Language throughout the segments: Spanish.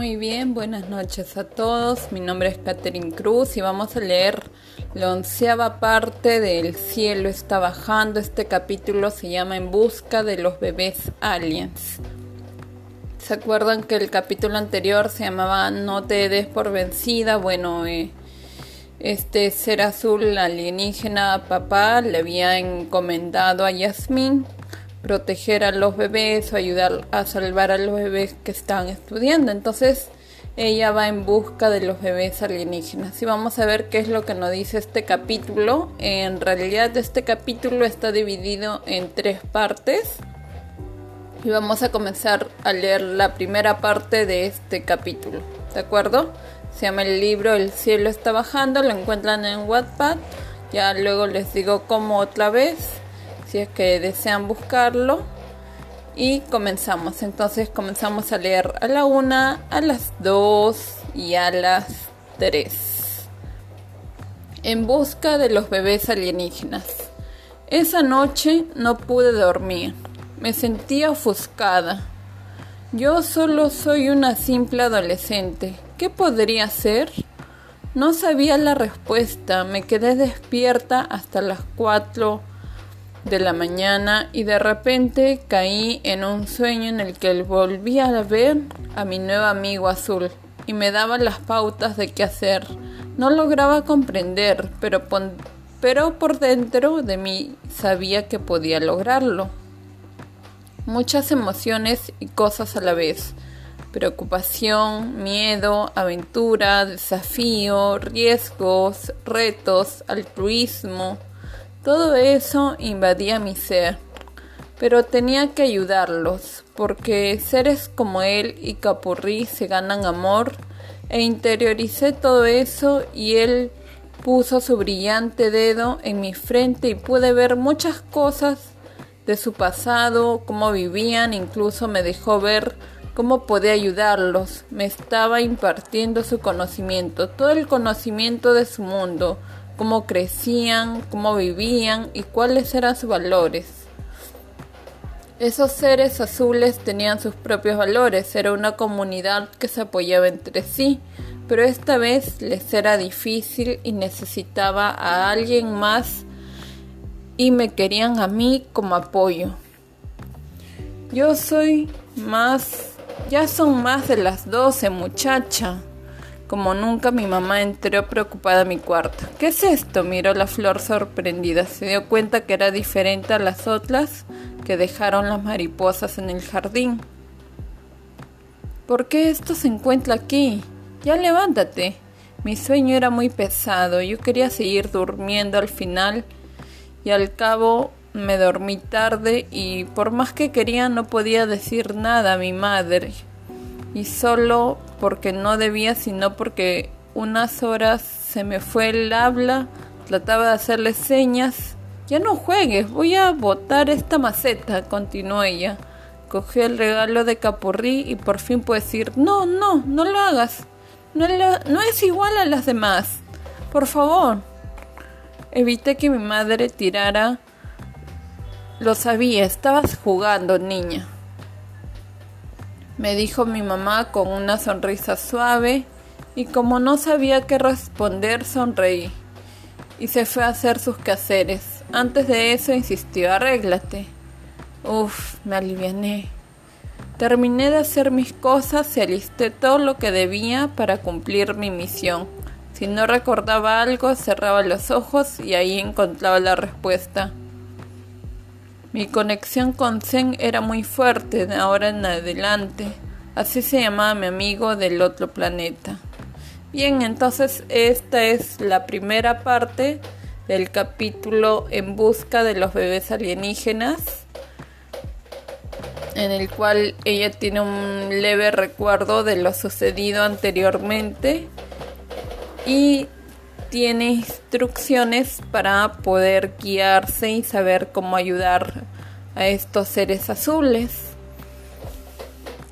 Muy bien, buenas noches a todos. Mi nombre es Catherine Cruz y vamos a leer la onceava parte del cielo está bajando. Este capítulo se llama En busca de los bebés aliens. ¿Se acuerdan que el capítulo anterior se llamaba No te des por vencida? Bueno, eh, este ser azul alienígena papá le había encomendado a Yasmin proteger a los bebés o ayudar a salvar a los bebés que están estudiando. Entonces ella va en busca de los bebés alienígenas. Y vamos a ver qué es lo que nos dice este capítulo. En realidad este capítulo está dividido en tres partes. Y vamos a comenzar a leer la primera parte de este capítulo. ¿De acuerdo? Se llama el libro El cielo está bajando. Lo encuentran en Wattpad. Ya luego les digo cómo otra vez si es que desean buscarlo. Y comenzamos. Entonces comenzamos a leer a la una, a las dos y a las tres. En busca de los bebés alienígenas. Esa noche no pude dormir. Me sentía ofuscada. Yo solo soy una simple adolescente. ¿Qué podría ser? No sabía la respuesta. Me quedé despierta hasta las cuatro de la mañana y de repente caí en un sueño en el que volví a ver a mi nuevo amigo azul y me daba las pautas de qué hacer. No lograba comprender, pero, pero por dentro de mí sabía que podía lograrlo. Muchas emociones y cosas a la vez. Preocupación, miedo, aventura, desafío, riesgos, retos, altruismo, todo eso invadía mi ser, pero tenía que ayudarlos, porque seres como él y Capurrí se ganan amor, e interioricé todo eso y él puso su brillante dedo en mi frente y pude ver muchas cosas de su pasado, cómo vivían, incluso me dejó ver cómo podía ayudarlos. Me estaba impartiendo su conocimiento, todo el conocimiento de su mundo, cómo crecían, cómo vivían y cuáles eran sus valores. Esos seres azules tenían sus propios valores, era una comunidad que se apoyaba entre sí, pero esta vez les era difícil y necesitaba a alguien más y me querían a mí como apoyo. Yo soy más, ya son más de las doce muchacha, como nunca mi mamá entró preocupada a mi cuarto. ¿Qué es esto? miró la flor sorprendida. Se dio cuenta que era diferente a las otras que dejaron las mariposas en el jardín. ¿Por qué esto se encuentra aquí? Ya levántate. Mi sueño era muy pesado. Yo quería seguir durmiendo al final y al cabo me dormí tarde y por más que quería no podía decir nada a mi madre y solo porque no debía, sino porque unas horas se me fue el habla, trataba de hacerle señas. Ya no juegues, voy a botar esta maceta, continuó ella. Cogió el regalo de Capurrí y por fin pude decir, no, no, no lo hagas. No, no es igual a las demás. Por favor. Evité que mi madre tirara. Lo sabía, estabas jugando, niña me dijo mi mamá con una sonrisa suave y como no sabía qué responder sonreí y se fue a hacer sus quehaceres. Antes de eso insistió, arréglate. Uf, me aliviané. Terminé de hacer mis cosas y alisté todo lo que debía para cumplir mi misión. Si no recordaba algo, cerraba los ojos y ahí encontraba la respuesta. Mi conexión con Zen era muy fuerte de ahora en adelante. Así se llamaba mi amigo del otro planeta. Bien, entonces esta es la primera parte del capítulo En busca de los bebés alienígenas, en el cual ella tiene un leve recuerdo de lo sucedido anteriormente y tiene instrucciones para poder guiarse y saber cómo ayudar a estos seres azules.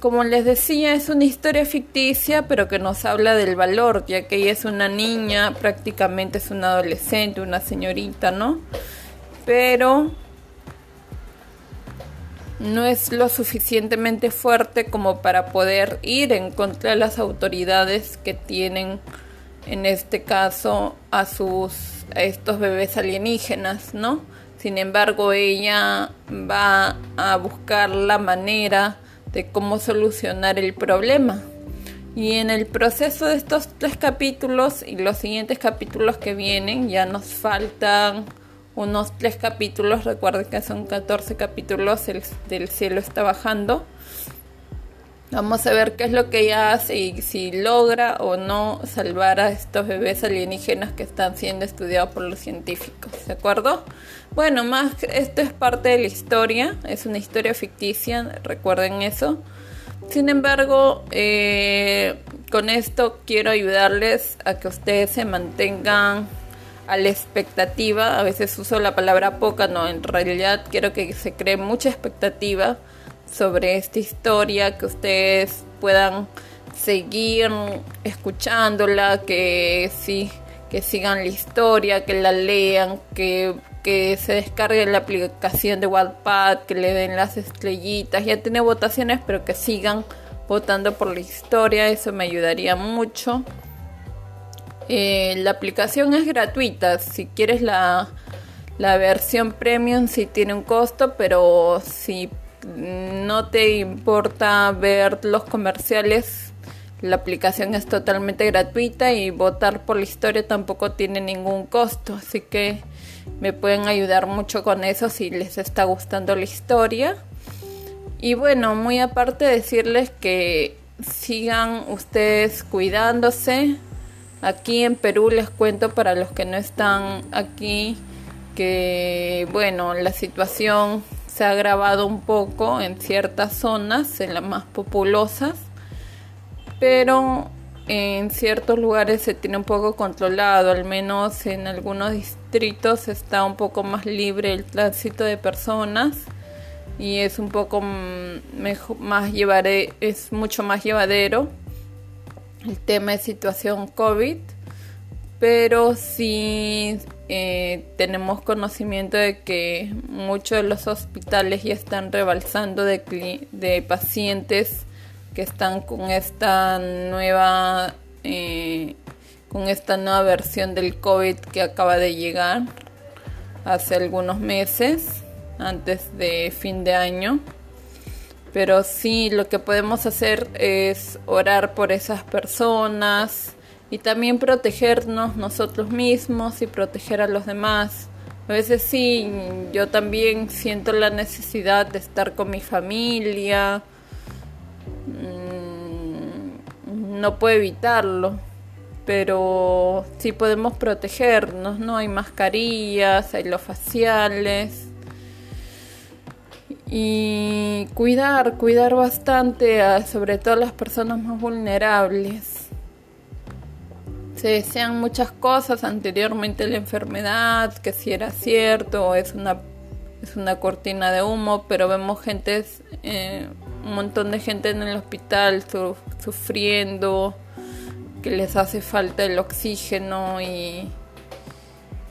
Como les decía, es una historia ficticia, pero que nos habla del valor, ya que ella es una niña, prácticamente es una adolescente, una señorita, ¿no? Pero no es lo suficientemente fuerte como para poder ir en contra de las autoridades que tienen en este caso a sus a estos bebés alienígenas, ¿no? Sin embargo, ella va a buscar la manera de cómo solucionar el problema. Y en el proceso de estos tres capítulos y los siguientes capítulos que vienen, ya nos faltan unos tres capítulos. Recuerden que son 14 capítulos, el, del cielo está bajando. Vamos a ver qué es lo que ella hace y si logra o no salvar a estos bebés alienígenas que están siendo estudiados por los científicos, ¿de acuerdo? Bueno, más esto es parte de la historia, es una historia ficticia, recuerden eso. Sin embargo, eh, con esto quiero ayudarles a que ustedes se mantengan a la expectativa. A veces uso la palabra poca, no, en realidad quiero que se cree mucha expectativa sobre esta historia, que ustedes puedan seguir escuchándola, que sí, que sigan la historia, que la lean, que, que se descarguen la aplicación de Wattpad, que le den las estrellitas, ya tiene votaciones, pero que sigan votando por la historia, eso me ayudaría mucho. Eh, la aplicación es gratuita, si quieres la, la versión premium sí tiene un costo, pero si no te importa ver los comerciales, la aplicación es totalmente gratuita y votar por la historia tampoco tiene ningún costo, así que me pueden ayudar mucho con eso si les está gustando la historia. Y bueno, muy aparte decirles que sigan ustedes cuidándose. Aquí en Perú les cuento para los que no están aquí que bueno, la situación se ha agravado un poco en ciertas zonas, en las más populosas, pero en ciertos lugares se tiene un poco controlado, al menos en algunos distritos está un poco más libre el tránsito de personas y es un poco más llevaré, es mucho más llevadero el tema de situación COVID, pero sí eh, tenemos conocimiento de que muchos de los hospitales ya están rebalsando de, pacientes que están con esta nueva eh, con esta nueva versión del COVID que acaba de llegar hace algunos meses antes de fin de año. Pero sí lo que podemos hacer es orar por esas personas y también protegernos nosotros mismos y proteger a los demás. A veces sí, yo también siento la necesidad de estar con mi familia. Mm, no puedo evitarlo, pero sí podemos protegernos, ¿no? Hay mascarillas, hay los faciales. Y cuidar, cuidar bastante a sobre todo a las personas más vulnerables se desean muchas cosas anteriormente la enfermedad, que si era cierto, es una, es una cortina de humo, pero vemos gente, eh, un montón de gente en el hospital sufriendo, que les hace falta el oxígeno y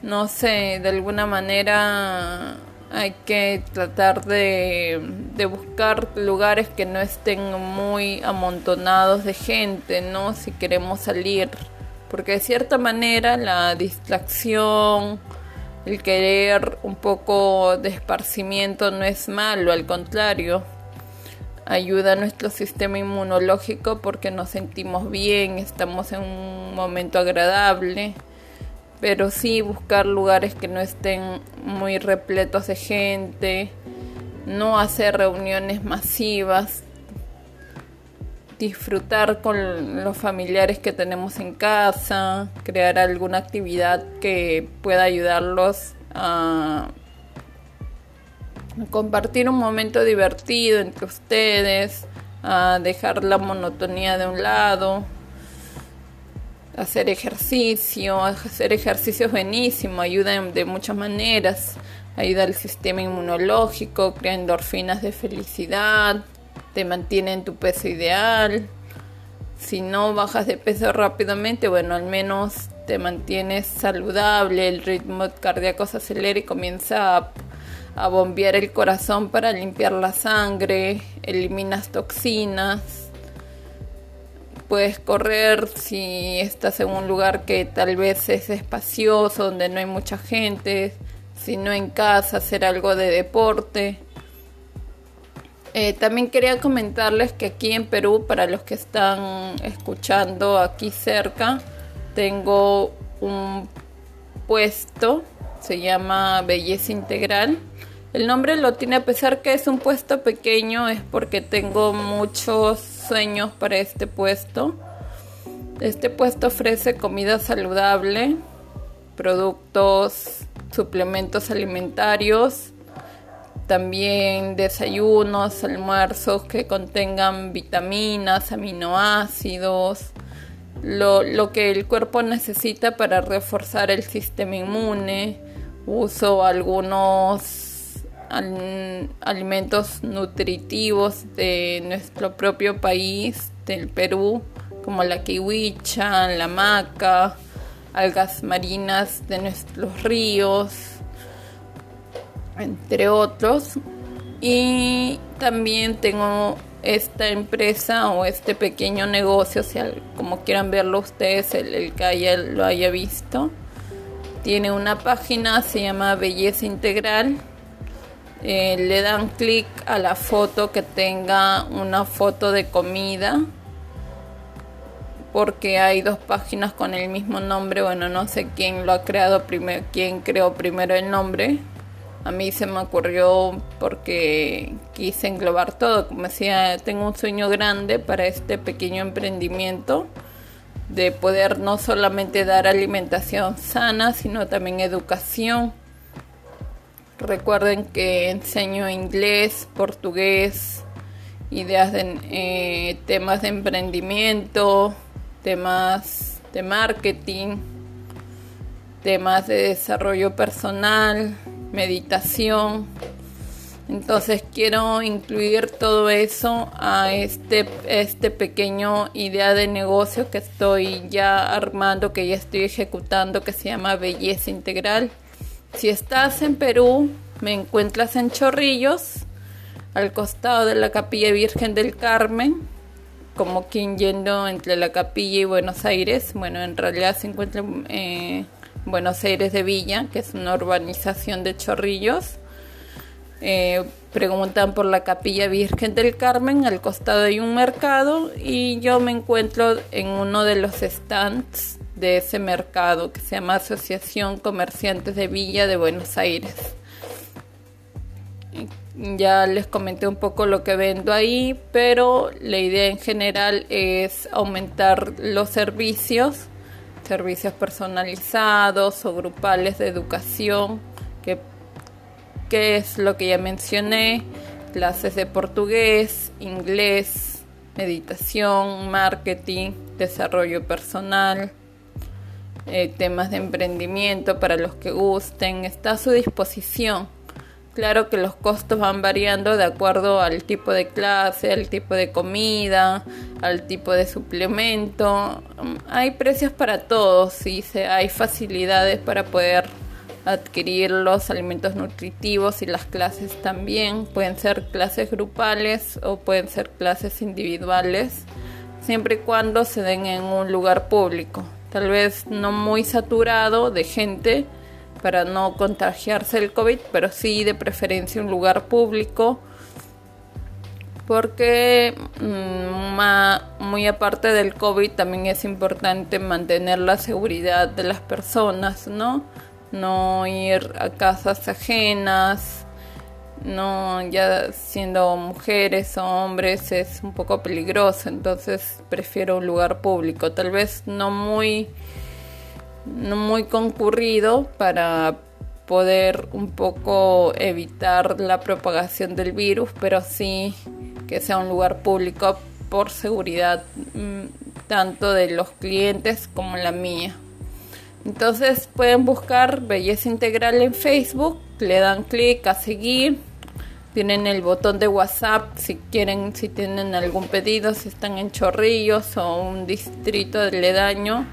no sé, de alguna manera hay que tratar de, de, buscar lugares que no estén muy amontonados de gente, ¿no? Si queremos salir porque de cierta manera la distracción, el querer un poco de esparcimiento no es malo, al contrario, ayuda a nuestro sistema inmunológico porque nos sentimos bien, estamos en un momento agradable, pero sí buscar lugares que no estén muy repletos de gente, no hacer reuniones masivas, disfrutar con los familiares que tenemos en casa, crear alguna actividad que pueda ayudarlos a compartir un momento divertido entre ustedes, a dejar la monotonía de un lado, hacer ejercicio, hacer ejercicio es buenísimo, ayuda de muchas maneras, ayuda al sistema inmunológico, crea endorfinas de felicidad, te mantiene en tu peso ideal. Si no bajas de peso rápidamente, bueno, al menos te mantienes saludable, el ritmo cardíaco se acelera y comienza a bombear el corazón para limpiar la sangre, eliminas toxinas. Puedes correr si estás en un lugar que tal vez es espacioso, donde no hay mucha gente, si no en casa, hacer algo de deporte. Eh, también quería comentarles que aquí en Perú, para los que están escuchando aquí cerca, tengo un puesto, se llama Belleza Integral el nombre lo tiene a pesar que es un puesto pequeño, es porque tengo muchos sueños para este puesto. Este puesto ofrece comida saludable, productos, suplementos alimentarios, también desayunos, almuerzos que contengan vitaminas, aminoácidos, lo, lo que el cuerpo necesita para reforzar el sistema inmune. Uso algunos alimentos nutritivos de nuestro propio país, del Perú, como la kiwicha, la maca, algas marinas de nuestros ríos, entre otros. Y también tengo esta empresa o este pequeño negocio, si como quieran verlo ustedes, el, el que haya, lo haya visto. Tiene una página, se llama Belleza Integral eh, le dan clic a la foto que tenga una foto de comida porque hay dos páginas con el mismo nombre bueno no sé quién lo ha creado primero quién creó primero el nombre a mí se me ocurrió porque quise englobar todo como decía tengo un sueño grande para este pequeño emprendimiento de poder no solamente dar alimentación sana sino también educación. Recuerden que enseño inglés, portugués, ideas de eh, temas de emprendimiento, temas de marketing, temas de desarrollo personal, meditación. Entonces quiero incluir todo eso a este, este pequeño idea de negocio que estoy ya armando, que ya estoy ejecutando, que se llama Belleza Integral. Si estás en Perú, me encuentras en Chorrillos, al costado de la Capilla Virgen del Carmen, como quien yendo entre la capilla y Buenos Aires. Bueno, en realidad se encuentra en eh, Buenos Aires de Villa, que es una urbanización de Chorrillos. Eh, preguntan por la Capilla Virgen del Carmen, al costado hay un mercado y yo me encuentro en uno de los stands de ese mercado que se llama Asociación Comerciantes de Villa de Buenos Aires. Ya les comenté un poco lo que vendo ahí, pero la idea en general es aumentar los servicios, servicios personalizados o grupales de educación, que, es lo que ya mencioné, clases de portugués, inglés, meditación, marketing, desarrollo personal, eh, temas de emprendimiento para los que gusten, está a su disposición. Claro que los costos van variando de acuerdo al tipo de clase, al tipo de comida, al tipo de suplemento. Hay precios para todos y hay facilidades para poder adquirir los alimentos nutritivos y las clases también. Pueden ser clases grupales o pueden ser clases individuales, siempre y cuando se den en un lugar público tal vez no muy saturado de gente para no contagiarse el COVID, pero sí de preferencia un lugar público porque mm, muy aparte del COVID también es importante mantener la seguridad de las personas, ¿no? No ir a casas ajenas, no ya siendo mujeres o hombres es un poco peligroso entonces prefiero un lugar público tal vez no muy muy concurrido para poder un poco evitar la propagación del virus pero sí que sea un lugar público por seguridad mm, tanto de los clientes como la mía entonces pueden buscar Belleza Integral en Facebook, le dan clic a seguir, tienen el botón de WhatsApp si quieren, si tienen algún pedido, si están en Chorrillos o un distrito de Ledaño.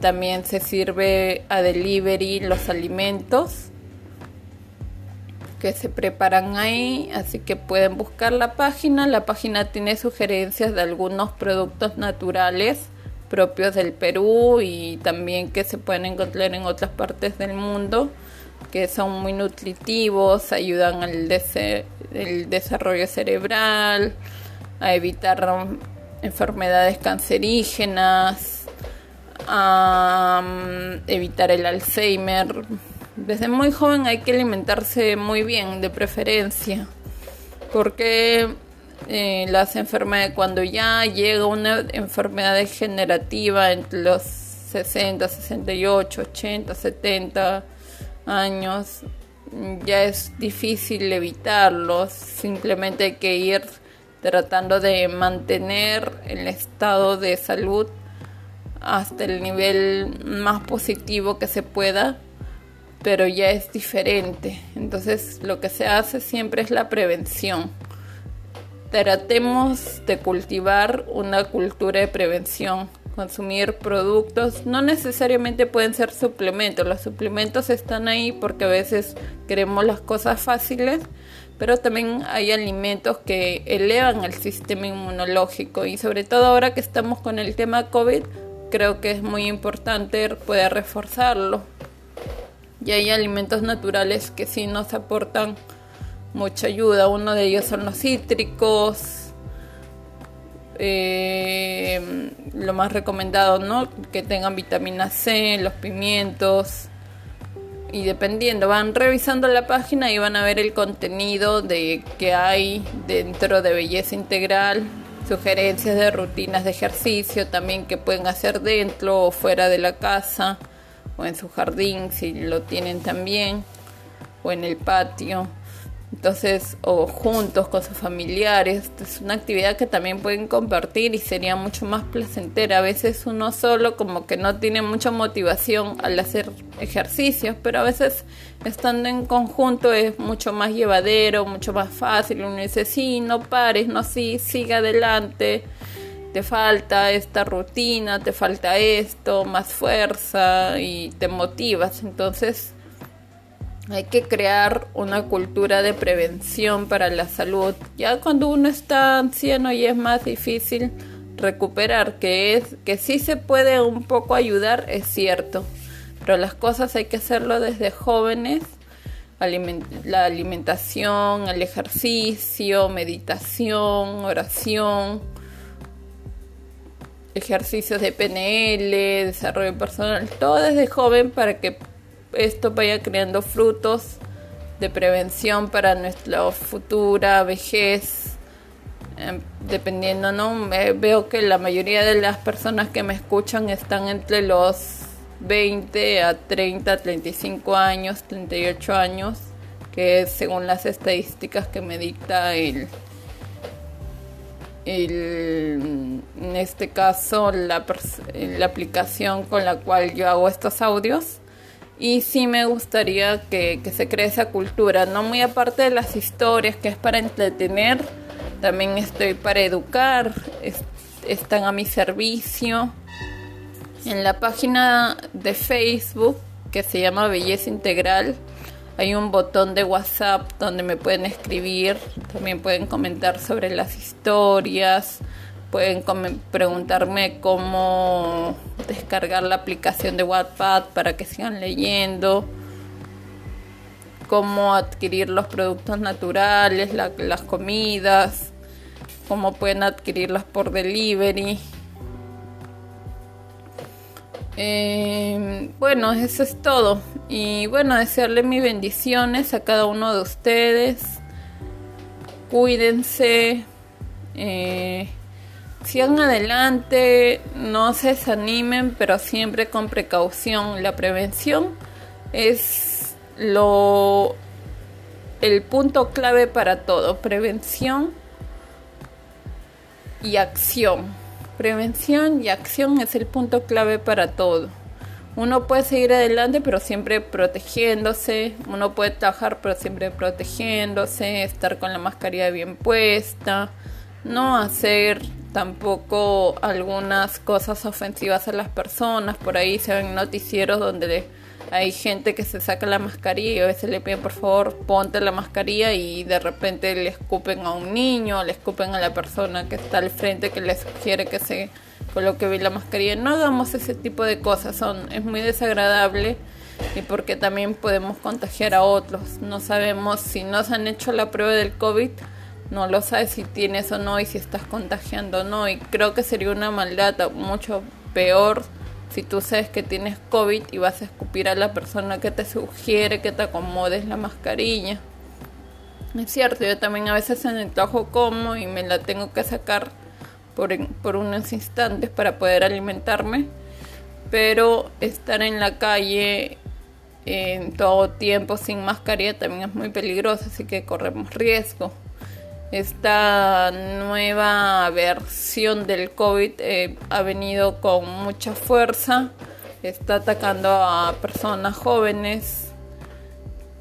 También se sirve a delivery los alimentos. que se preparan ahí, así que pueden buscar la página. La página tiene sugerencias de algunos productos naturales propios del Perú y también que se pueden encontrar en otras partes del mundo, que son muy nutritivos, ayudan al desarrollo cerebral, a evitar enfermedades cancerígenas, a evitar el Alzheimer. Desde muy joven hay que alimentarse muy bien, de preferencia, porque eh, las enfermedades, cuando ya llega una enfermedad degenerativa entre los 60, 68, 80, 70 años, ya es difícil evitarlos, simplemente hay que ir tratando de mantener el estado de salud hasta el nivel más positivo que se pueda, pero ya es diferente. Entonces lo que se hace siempre es la prevención. Tratemos de cultivar una cultura de prevención, consumir productos, no necesariamente pueden ser suplementos, los suplementos están ahí porque a veces queremos las cosas fáciles, pero también hay alimentos que elevan el sistema inmunológico y sobre todo ahora que estamos con el tema COVID, creo que es muy importante poder reforzarlo. Y hay alimentos naturales que sí nos aportan mucha ayuda. Uno de ellos son los cítricos. Eh, lo más recomendado, ¿no? Que tengan vitamina C, los pimientos, y dependiendo, van revisando la página y van a ver el contenido de que hay dentro de belleza integral, sugerencias de rutinas de ejercicio también que pueden hacer dentro o fuera de la casa o en su jardín si lo tienen también o en el patio entonces o juntos con sus familiares es una actividad que también pueden compartir y sería mucho más placentera. A veces uno solo como que no tiene mucha motivación al hacer ejercicios pero a veces estando en conjunto es mucho más llevadero mucho más fácil. Uno dice sí no pares no sí sigue adelante. Te falta esta rutina te falta esto más fuerza y te motivas entonces hay que crear una cultura de prevención para la salud. Ya cuando uno está anciano y es más difícil recuperar, que es que sí se puede un poco ayudar, es cierto, pero las cosas hay que hacerlo desde jóvenes. la alimentación, el ejercicio, meditación, oración, ejercicios de PNL, desarrollo personal, todo desde joven para que esto vaya creando frutos de prevención para nuestra futura vejez. Em, dependiendo, ¿no? veo que la mayoría de las personas que me escuchan están entre los 20 a 30, 35 años, 38 años, que es según las estadísticas que me dicta el, el en este caso la, la aplicación con la cual yo hago estos audios y sí me gustaría que, se cree esa cultura, no muy aparte de las historias, que es para entretener, también estoy para educar, están a mi servicio. En la página de Facebook, que se llama Belleza Integral, hay un botón de WhatsApp donde me pueden escribir, también pueden comentar sobre las historias, pueden preguntarme cómo descargar la aplicación de Wattpad para que sigan leyendo, cómo adquirir los productos naturales, las comidas, cómo pueden adquirirlas por delivery. Eh, bueno, eso es todo. Y bueno, desearle mis bendiciones a cada uno de ustedes. Cuídense. Eh, sigan adelante, no se desanimen, pero siempre con precaución. La prevención es lo el punto clave para todo, prevención y acción. Prevención y acción es el punto clave para todo. Uno puede seguir adelante, pero siempre protegiéndose. Uno puede trabajar, pero siempre protegiéndose. Estar con la mascarilla bien puesta. No hacer tampoco algunas cosas ofensivas a las personas. Por ahí se ven noticieros donde hay gente que se saca la mascarilla y a veces le piden por favor ponte la mascarilla y de repente le escupen a un niño, le escupen a la persona que está al frente que le sugiere que se coloque bien la mascarilla. No hagamos ese tipo de cosas, son, es muy desagradable y porque también podemos contagiar a otros. No sabemos si no se han hecho la prueba del COVID, no lo sabes si tienes o no y si estás contagiando o no. Y creo que sería una maldad mucho peor si tú sabes que tienes COVID y vas a escupir a la persona que te sugiere que te acomodes la mascarilla. Es cierto, yo también a veces en el trabajo como y me la tengo que sacar por, por unos instantes para poder alimentarme, pero estar en la calle en todo tiempo sin mascarilla también es muy peligroso, así que corremos riesgo esta nueva versión del COVID eh, ha venido con mucha fuerza, está atacando a personas jóvenes,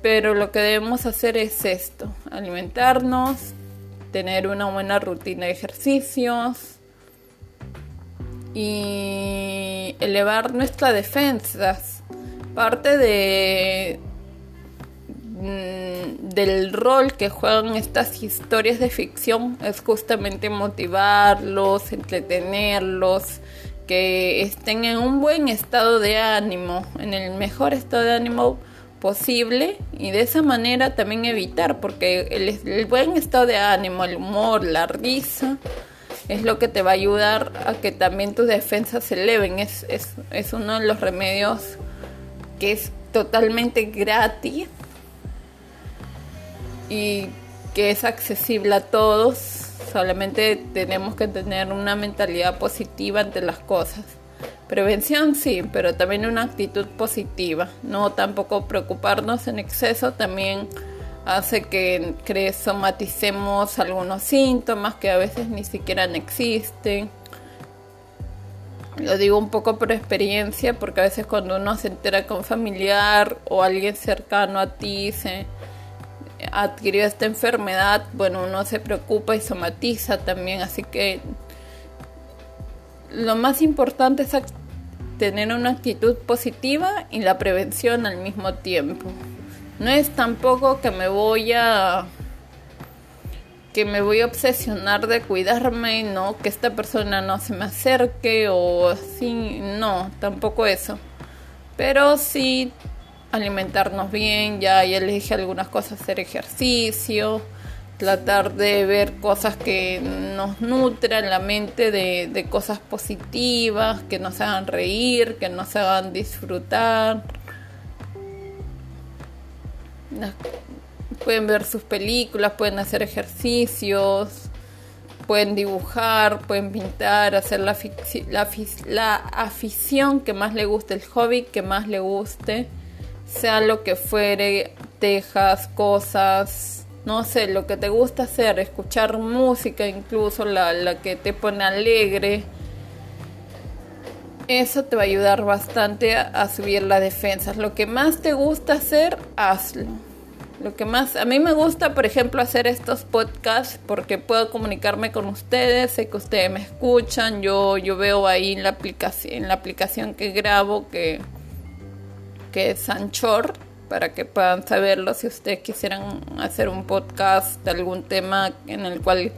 pero lo que debemos hacer es esto, alimentarnos, tener una buena rutina de ejercicios y elevar nuestras defensas. Parte de, del rol que juegan estas historias de ficción es justamente motivarlos, entretenerlos, que estén en un buen estado de ánimo, en el mejor estado de ánimo posible y de esa manera también evitar, porque el, buen estado de ánimo, el humor, la risa, es lo que te va a ayudar a que también tus defensas se eleven. Es, es, es uno de los remedios que es totalmente gratis y que es accesible a todos. Solamente tenemos que tener una mentalidad positiva ante las cosas. Prevención sí, pero también una actitud positiva. No tampoco preocuparnos en exceso también hace que, somaticemos algunos síntomas que a veces ni siquiera existen. Lo digo un poco por experiencia porque a veces cuando uno se entera con un familiar o alguien cercano a ti se adquirió esta enfermedad, bueno, uno se preocupa y somatiza también, así que lo más importante es tener una actitud positiva y la prevención al mismo tiempo. No es tampoco que me voy a que me voy a obsesionar de cuidarme, no, que esta persona no se me acerque o así, no, tampoco eso. Pero sí alimentarnos bien, ya, ya les dije algunas cosas, hacer ejercicio, tratar de ver cosas que nos nutran la mente de, de cosas positivas, que nos hagan reír, que nos hagan disfrutar. Pueden ver sus películas, pueden hacer ejercicios, pueden dibujar, pueden pintar, hacer la, la, la afición que más le guste, el hobby que más le guste sea lo que fuere, tejas, cosas, no sé, lo que te gusta hacer, escuchar música incluso, la, la que te pone alegre. Eso te va a ayudar bastante a, subir las defensas. Lo que más te gusta hacer, hazlo. Lo que más, a mí me gusta, por ejemplo, hacer estos podcasts porque puedo comunicarme con ustedes, sé que ustedes me escuchan, yo, yo veo ahí en la aplicación, en la aplicación que grabo que que es Anchor, para que puedan saberlo si ustedes quisieran hacer un podcast de algún tema en el cual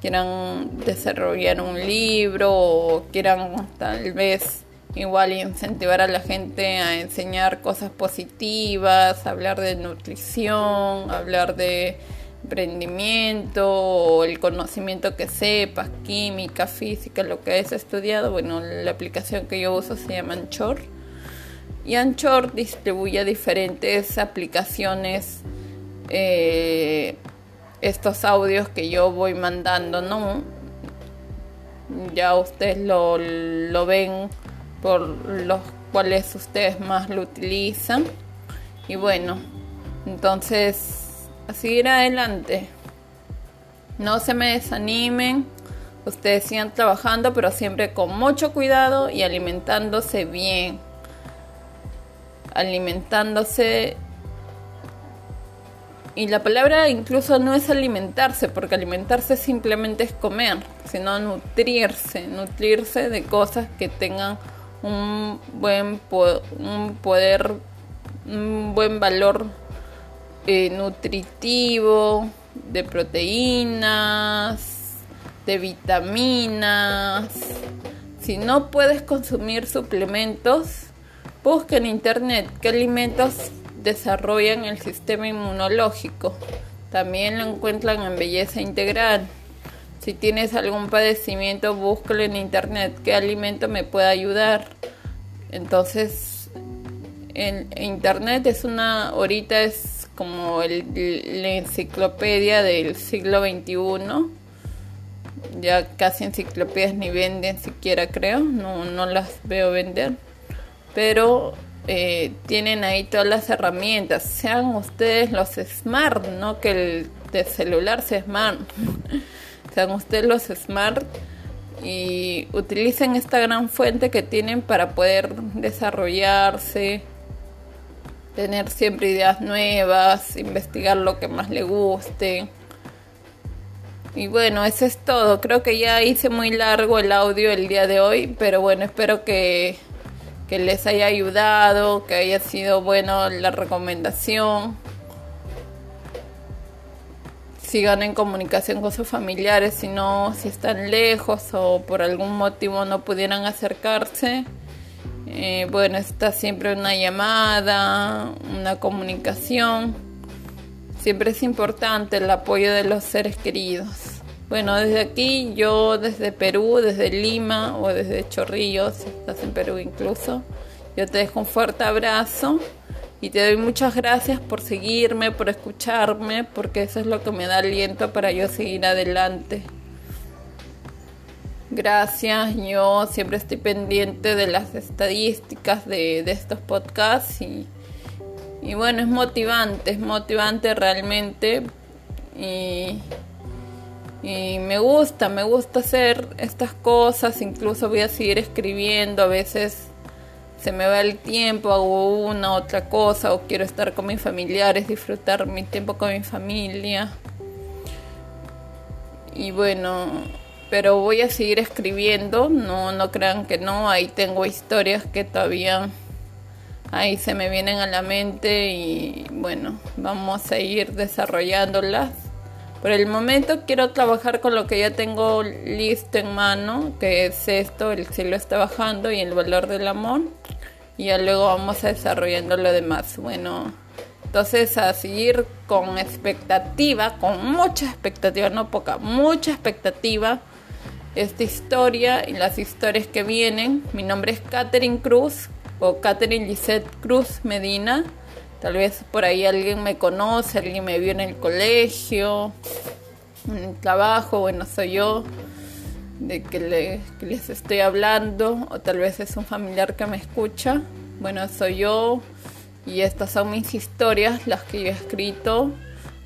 quieran desarrollar un libro o quieran tal vez igual incentivar a la gente a enseñar cosas positivas, hablar de nutrición, hablar de emprendimiento o el conocimiento que sepas, química, física, lo que hayas estudiado. Bueno, la aplicación que yo uso se llama Anchor y Anchor distribuye diferentes aplicaciones eh, estos audios que yo voy mandando, ¿no? Ya ustedes lo, lo ven por los cuales ustedes más lo utilizan. Y bueno, entonces a seguir adelante. No se me desanimen. Ustedes sigan trabajando, pero siempre con mucho cuidado y alimentándose bien alimentándose. Y la palabra incluso no es alimentarse, porque alimentarse simplemente es comer, sino nutrirse, nutrirse de cosas que tengan un buen un poder un buen valor eh, nutritivo, de proteínas, de vitaminas. Si no puedes consumir suplementos, busca en internet qué alimentos desarrollan el sistema inmunológico. También lo encuentran en belleza integral. Si tienes algún padecimiento, búscalo en internet qué alimento me puede ayudar. Entonces, en internet es una, ahorita es como el, la enciclopedia del siglo XXI. Ya casi enciclopedias ni venden siquiera creo, no, no las veo vender. Pero eh, tienen ahí todas las herramientas. Sean ustedes los smart, no que el de celular sea smart. Sean ustedes los smart y utilicen esta gran fuente que tienen para poder desarrollarse, tener siempre ideas nuevas, investigar lo que más le guste. Y bueno, eso es todo. Creo que ya hice muy largo el audio el día de hoy, pero bueno, espero que que les haya ayudado, que haya sido bueno la recomendación. Sigan en comunicación con sus familiares, si no, si están lejos o por algún motivo no pudieran acercarse. Eh, bueno, está siempre una llamada, una comunicación. Siempre es importante el apoyo de los seres queridos. Bueno, desde aquí, yo desde Perú, desde Lima o desde Chorrillos, si estás en Perú incluso, yo te dejo un fuerte abrazo y te doy muchas gracias por seguirme, por escucharme, porque eso es lo que me da aliento para yo seguir adelante. Gracias, yo siempre estoy pendiente de las estadísticas de, de estos podcasts y, y bueno, es motivante, es motivante realmente y y me gusta, me gusta hacer estas cosas, incluso voy a seguir escribiendo, a veces se me va el tiempo, hago una otra cosa o quiero estar con mis familiares, disfrutar mi tiempo con mi familia. Y bueno, pero voy a seguir escribiendo, no, no crean que no, ahí tengo historias que todavía ahí se me vienen a la mente y bueno, vamos a ir desarrollándolas por el momento quiero trabajar con lo que ya tengo listo en mano, que es esto, el cielo está bajando y el valor del amor. Y ya luego vamos a desarrollando lo demás. Bueno, entonces a seguir con expectativa, con mucha expectativa, no poca, mucha expectativa esta historia y las historias que vienen. Mi nombre es Catherine Cruz o Catherine Lisette Cruz Medina. Tal vez por ahí alguien me conoce, alguien me vio en el colegio, en el trabajo, bueno, soy yo de que, les estoy hablando, o tal vez es un familiar que me escucha. Bueno, soy yo y estas son mis historias, las que yo he escrito.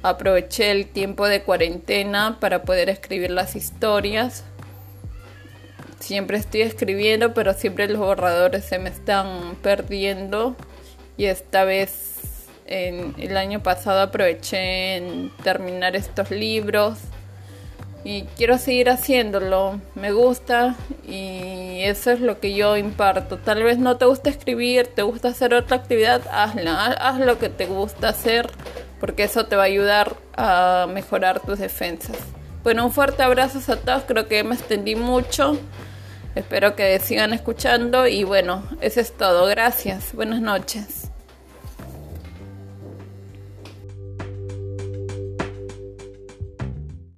Aproveché el tiempo de cuarentena para poder escribir las historias. Siempre estoy escribiendo, pero siempre los borradores se me están perdiendo. Y esta vez el año pasado aproveché en terminar estos libros y quiero seguir haciéndolo. Me gusta y eso es lo que yo imparto. Tal vez no te gusta escribir, te gusta hacer otra actividad, hazla. Haz lo que te gusta hacer porque eso te va a ayudar a mejorar tus defensas. Bueno, un fuerte abrazo a todos. Creo que me extendí mucho. Espero que sigan escuchando y bueno, eso es todo. Gracias. Buenas noches.